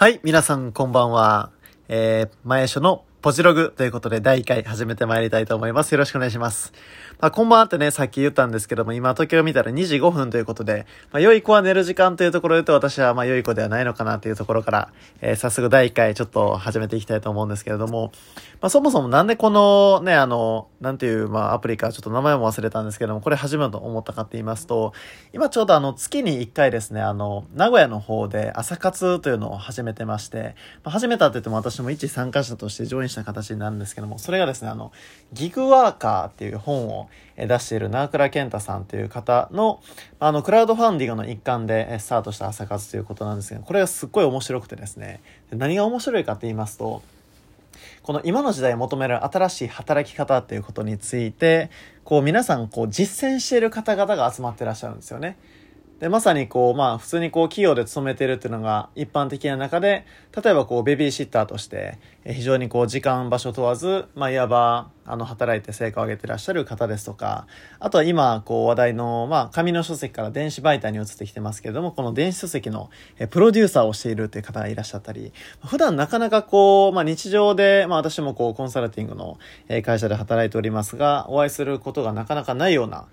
はい、皆さんこんばんは。えー、前書のポジログということで第1回始めてまいりたいと思います。よろしくお願いします。まあ、こんばんはってね、さっき言ったんですけども、今時計を見たら2時5分ということで、まあ、良い子は寝る時間というところで言うと私はまあ良い子ではないのかなというところから、えー、早速第1回ちょっと始めていきたいと思うんですけれども、まあ、そもそもなんでこのね、あの、なんていう、まあ、アプリかちょっと名前も忘れたんですけども、これ始めようと思ったかって言いますと、今ちょうどあの、月に1回ですね、あの、名古屋の方で朝活というのを始めてまして、まあ、始めたって言っても私も一参加者としてジョインした形になるんですけども、それがですね、あの、ギグワーカーっていう本を出している長倉健太さんという方の、あの、クラウドファンディングの一環でスタートした朝活ということなんですが、これがすっごい面白くてですね、何が面白いかって言いますと、この今の時代求める新しい働き方っていうことについて、こう皆さんこう実践している方々が集まってらっしゃるんですよね。で、まさにこう、まあ普通にこう企業で勤めてるっていうのが一般的な中で、例えばこうベビーシッターとして、非常にこう時間場所問わず、まあいわば、あの働いて成果を上げてらっしゃる方ですとか、あとは今こう話題の、まあ紙の書籍から電子媒体に移ってきてますけれども、この電子書籍のプロデューサーをしているっていう方がいらっしゃったり、普段なかなかこう、まあ日常で、まあ私もこうコンサルティングの会社で働いておりますが、お会いすることがなかなかないような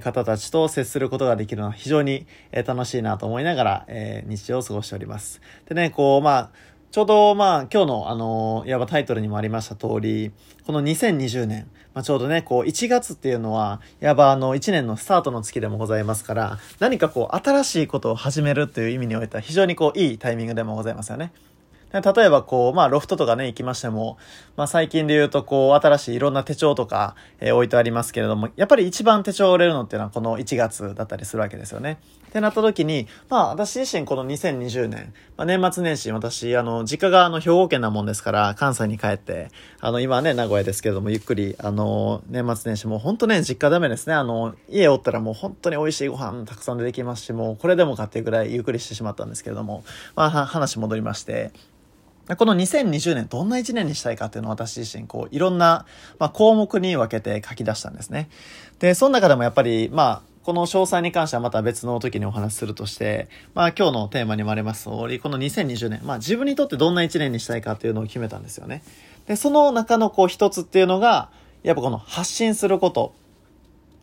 方たちと接することができるのは非常に楽しいなと思いながらえ日常を過ごしております。でね、こう、まあ、ちょうど、まあ、今日の、あの、いわばタイトルにもありました通り、この2020年、まあ、ちょうどね、こう、1月っていうのは、いわばあの、1年のスタートの月でもございますから、何かこう、新しいことを始めるという意味においては、非常にこう、いいタイミングでもございますよね。例えばこう、まあロフトとかね、行きましても、まあ最近で言うとこう、新しいいろんな手帳とか、えー、置いてありますけれども、やっぱり一番手帳売れるのっていうのはこの1月だったりするわけですよね。ってなった時に、まあ私自身この2020年、まあ年末年始私、あの、実家があの兵庫県なもんですから、関西に帰って、あの、今ね、名古屋ですけれども、ゆっくり、あの、年末年始もう本当ね、実家ダメですね。あの、家おったらもう本当に美味しいご飯たくさん出てきますし、もうこれでもかっていうぐらいゆっくりしてしまったんですけれども、まあ話戻りまして、この2020年どんな1年にしたいかっていうのを私自身こういろんな、まあ、項目に分けて書き出したんですね。で、その中でもやっぱりまあこの詳細に関してはまた別の時にお話しするとして、まあ今日のテーマにもあります通り、この2020年、まあ自分にとってどんな1年にしたいかっていうのを決めたんですよね。で、その中のこう一つっていうのが、やっぱこの発信すること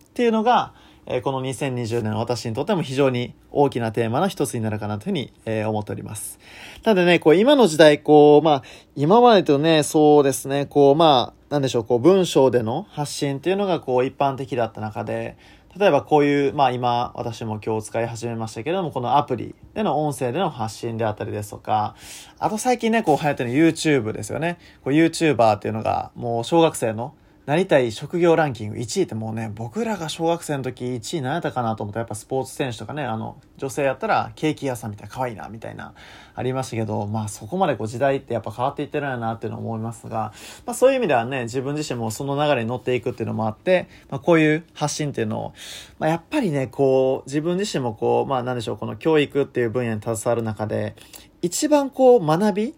っていうのが、えこの2020年私にとっても非常に大きなテーマの一つになるかなというふうに、え思っております。なのでね、こう今の時代、こう、まあ、今までとね、そうですね、こう、まあ、なんでしょう、こう文章での発信っていうのがこう一般的だった中で、例えばこういう、まあ今私も今日使い始めましたけれども、このアプリでの音声での発信であったりですとか、あと最近ね、こう流行ってる YouTube ですよね。こう YouTuber っていうのがもう小学生のなりたい職業ランキング1位ってもうね、僕らが小学生の時1位何やったかなと思った。らやっぱスポーツ選手とかね、あの、女性やったらケーキ屋さんみたいな可愛いな、みたいな、ありましたけど、まあそこまでこう時代ってやっぱ変わっていってるんやなっていうのを思いますが、まあそういう意味ではね、自分自身もその流れに乗っていくっていうのもあって、まあこういう発信っていうのを、まあやっぱりね、こう、自分自身もこう、まあなんでしょう、この教育っていう分野に携わる中で、一番こう学び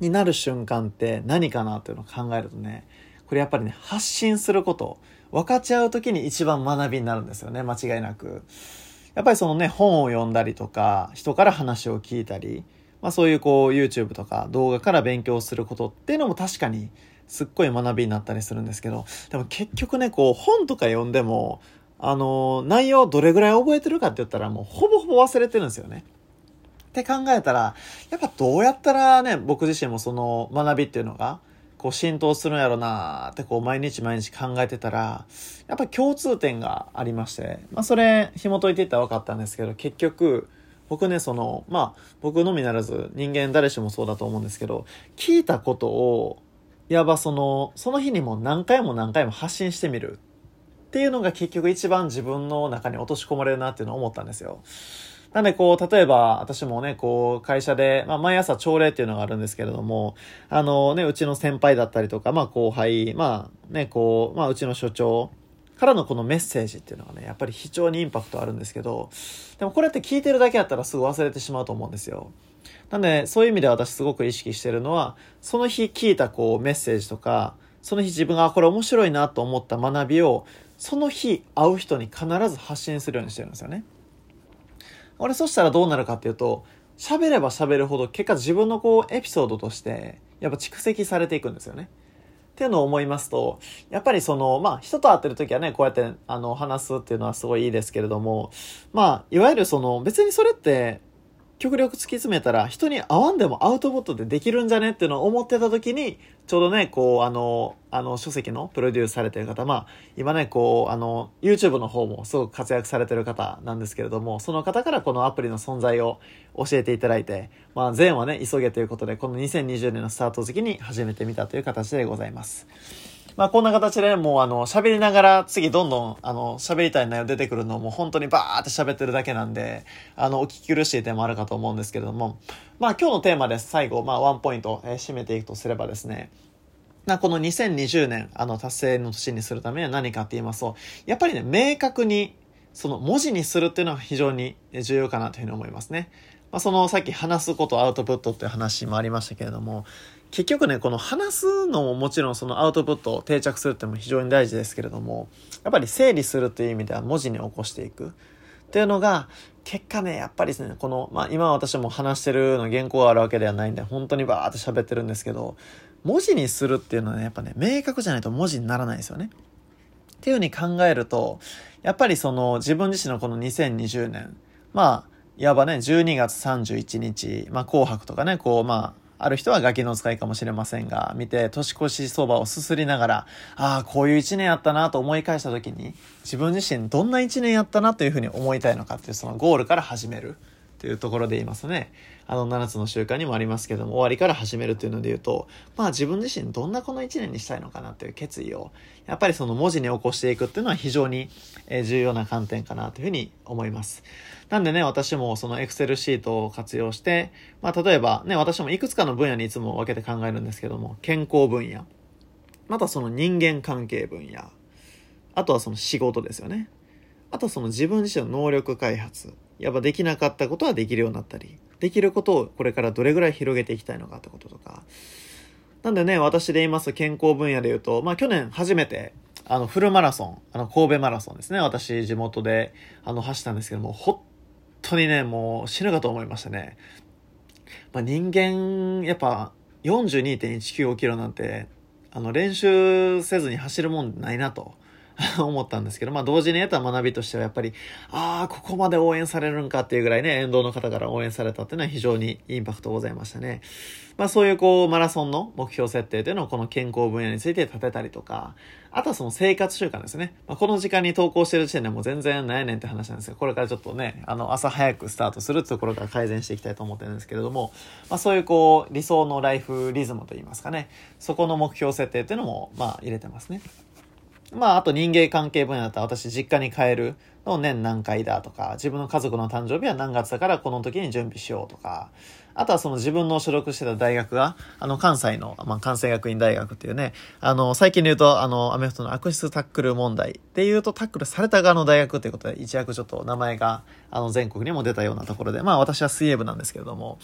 になる瞬間って何かなっていうのを考えるとね、これやっぱりね、発信すること、分かち合う時に一番学びになるんですよね、間違いなく。やっぱりそのね、本を読んだりとか、人から話を聞いたり、まあそういうこう YouTube とか動画から勉強することっていうのも確かにすっごい学びになったりするんですけど、でも結局ね、こう本とか読んでも、あの、内容どれぐらい覚えてるかって言ったらもうほぼほぼ忘れてるんですよね。って考えたら、やっぱどうやったらね、僕自身もその学びっていうのが、こう浸透するんやろなってこう毎日毎日考えてたら、やっぱ共通点がありまして、まあそれ紐解いていったら分かったんですけど、結局、僕ね、その、まあ僕のみならず人間誰しもそうだと思うんですけど、聞いたことを、いわばその、その日にも何回も何回も発信してみるっていうのが結局一番自分の中に落とし込まれるなっていうのを思ったんですよ。なんでこう、例えば私もね、こう、会社で、まあ毎朝朝礼っていうのがあるんですけれども、あのね、うちの先輩だったりとか、まあ後輩、まあね、こう、まあうちの所長からのこのメッセージっていうのがね、やっぱり非常にインパクトあるんですけど、でもこれって聞いてるだけやったらすぐ忘れてしまうと思うんですよ。なんで、そういう意味で私すごく意識してるのは、その日聞いたこうメッセージとか、その日自分がこれ面白いなと思った学びを、その日会う人に必ず発信するようにしてるんですよね。俺そしたらどうなるかっていうと、喋れば喋るほど結果自分のこうエピソードとしてやっぱ蓄積されていくんですよね。っていうのを思いますと、やっぱりその、まあ、人と会ってる時はね、こうやって、あの、話すっていうのはすごいいいですけれども、まあ、いわゆるその、別にそれって、極力突き詰めたら人に会わんでもアウトプットでできるんじゃねっていうのを思ってた時に、ちょうどね、こう、あの、あの、書籍のプロデュースされてる方、まあ、今ね、こう、あの、YouTube の方もすごく活躍されてる方なんですけれども、その方からこのアプリの存在を教えていただいて、まあ、前はね、急げということで、この2020年のスタート時期に始めてみたという形でございます。まあこんな形でねもうあの喋りながら次どんどんあの喋りたい内容出てくるのも本当にバーって喋ってるだけなんで、あのお聞き苦しい点もあるかと思うんですけれども、まあ今日のテーマです。最後、まあワンポイント、えー、締めていくとすればですね、なこの2020年、あの達成の年にするためには何かって言いますと、やっぱりね、明確にその文字にするっていうのは非常に重要かなというふうに思いますね。まあ、そのさっき話すことアウトプットっていう話もありましたけれども、結局ね、この話すのももちろんそのアウトプットを定着するっても非常に大事ですけれども、やっぱり整理するという意味では文字に起こしていくっていうのが、結果ね、やっぱりですね、この、まあ今私も話してるの原稿があるわけではないんで、本当にバーって喋ってるんですけど、文字にするっていうのはね、やっぱね、明確じゃないと文字にならないですよね。っていうふうに考えると、やっぱりその自分自身のこの2020年、まあ、いわばね、12月31日、まあ紅白とかね、こう、まああ、る人はガキの使いかもしれませんが、見て年越しそばをすすりながら、ああ、こういう一年やったなと思い返した時に、自分自身どんな一年やったなというふうに思いたいのかっていうそのゴールから始めるというところで言いますね。あの7つの習慣にもありますけども、終わりから始めるというので言うと、まあ自分自身どんなこの一年にしたいのかなという決意を、やっぱりその文字に起こしていくっていうのは非常に重要な観点かなというふうに思います。なんでね、私もその Excel シートを活用して、まあ例えばね、私もいくつかの分野にいつも分けて考えるんですけども、健康分野、またその人間関係分野、あとはその仕事ですよね。あとその自分自身の能力開発、やっぱできなかったことはできるようになったり、できることをこれからどれぐらい広げていきたいのかってこととか。なんでね、私で言います健康分野で言うと、まあ去年初めてあの、フルマラソン、あの、神戸マラソンですね。私、地元で、あの、走ったんですけども、ほ当にね、もう死ぬかと思いましたね。まあ、人間、やっぱ42.195キロなんて、あの、練習せずに走るもんないなと。思ったんですけど、まあ同時に得た学びとしてはやっぱり、ああ、ここまで応援されるんかっていうぐらいね、沿道の方から応援されたっていうのは非常にインパクトございましたね。まあそういうこう、マラソンの目標設定というのをこの健康分野について立てたりとか、あとはその生活習慣ですね。まあ、この時間に投稿してる時点でもう全然ないねんって話なんですけど、これからちょっとね、あの、朝早くスタートするってところから改善していきたいと思ってるんですけれども、まあそういうこう、理想のライフリズムといいますかね、そこの目標設定っていうのも、まあ入れてますね。まあ、あと人間関係分野だったら私実家に帰るの年何回だとか、自分の家族の誕生日は何月だからこの時に準備しようとか、あとはその自分の所属してた大学が、あの関西の、まあ、関西学院大学っていうね、あの、最近で言うと、あの、アメフトの悪質タックル問題っていうとタックルされた側の大学っていうことで一躍ちょっと名前が、あの、全国にも出たようなところで、まあ私は水泳部なんですけれども、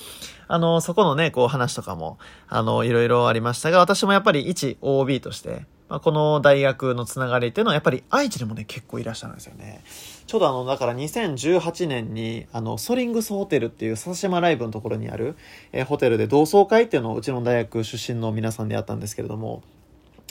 あの、そこのね、こう話とかも、あの、いろいろありましたが、私もやっぱり一 OB として、まあ、この大学のつながりっていうのはやっぱり愛知でもね、結構いらっしゃるんですよね。ちょうどあの、だから2018年に、あの、ソリングスホテルっていう笹島ライブのところにある、えー、ホテルで同窓会っていうのをうちの大学出身の皆さんでやったんですけれども、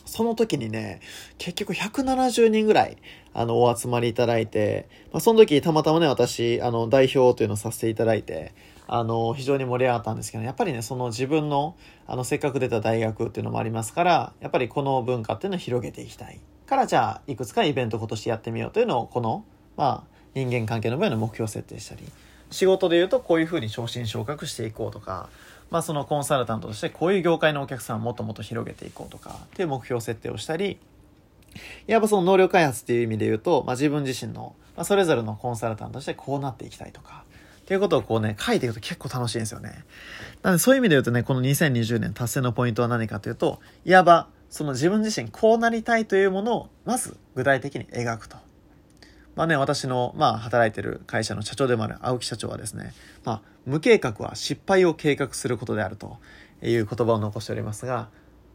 その時にね、結局170人ぐらい、あの、お集まりいただいて、まあ、その時たまたまね、私、あの、代表というのをさせていただいて、あの、非常に盛り上がったんですけど、やっぱりね、その自分の、あの、せっかく出た大学っていうのもありますから、やっぱりこの文化っていうのを広げていきたい。から、じゃあ、いくつかイベント今年やってみようというのを、この、まあ、人間関係の分野の目標設定したり、仕事で言うとこういうふうに昇進昇格していこうとか、まあそのコンサルタントとしてこういう業界のお客さんをもっともっと広げていこうとかっていう目標設定をしたり、やっぱその能力開発っていう意味で言うと、まあ自分自身の、まあそれぞれのコンサルタントとしてこうなっていきたいとか、っていうことをこうね、書いていくと結構楽しいんですよね。なのでそういう意味で言うとね、この2020年達成のポイントは何かというと、いわば、その自分自身こうなりたいというものを、まず具体的に描くと。まあね、私の、まあ、働いてる会社の社長でもある青木社長はですね、まあ、無計画は失敗を計画することであるという言葉を残しておりますが、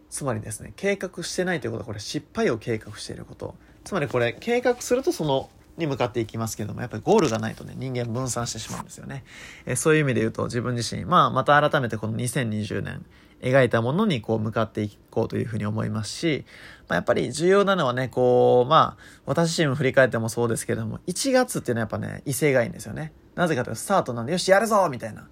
つまりですね、計画してないということは、これ失敗を計画していること。つまりこれ、計画するとそのに向かっていきますけども、やっぱりゴールがないとね、人間分散してしまうんですよね。えそういう意味で言うと自分自身、まあまた改めてこの2020年、描いたものにこう向かっていこうというふうに思いますし、まあ、やっぱり重要なのはね、こう、まあ、私自身も振り返ってもそうですけども、1月っていうのはやっぱね、威勢がいいんですよね。なぜかというと、スタートなんで、よし、やるぞみたいな。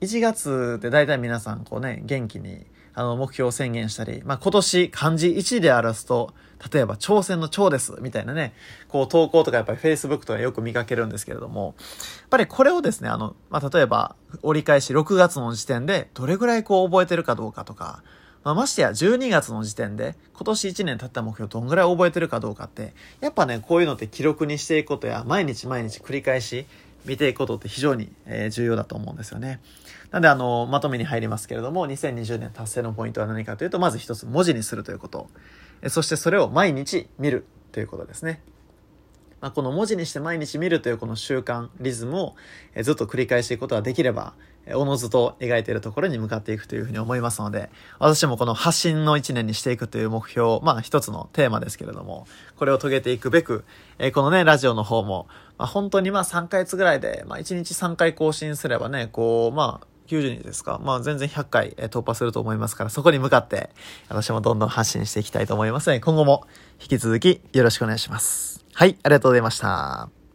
1月って大体皆さん、こうね、元気に、あの、目標を宣言したり、まあ、今年漢字1で表すと、例えば、挑戦の挑です、みたいなね、こう、投稿とかやっぱり Facebook とかよく見かけるんですけれども、やっぱりこれをですね、あの、まあ、例えば、折り返し6月の時点で、どれぐらいこう覚えてるかどうかとか、まあ、ましてや12月の時点で今年1年経った目標どんぐらい覚えてるかどうかって、やっぱね、こういうのって記録にしていくことや、毎日毎日繰り返し見ていくことって非常に、え重要だと思うんですよね。なんであの、まとめに入りますけれども、2020年達成のポイントは何かというと、まず一つ文字にするということ。そしてそれを毎日見るということですね。まあ、この文字にして毎日見るというこの習慣、リズムをずっと繰り返していくことができれば、おのずと描いているところに向かっていくというふうに思いますので、私もこの発信の一年にしていくという目標、まあ一つのテーマですけれども、これを遂げていくべく、えこのね、ラジオの方も、まあ、本当にまあ3ヶ月ぐらいで、まあ1日3回更新すればね、こう、まあ、90人ですか？まあ全然100回突破すると思いますから、そこに向かって、私もどんどん発信していきたいと思いますので、今後も引き続きよろしくお願いします。はい、ありがとうございました。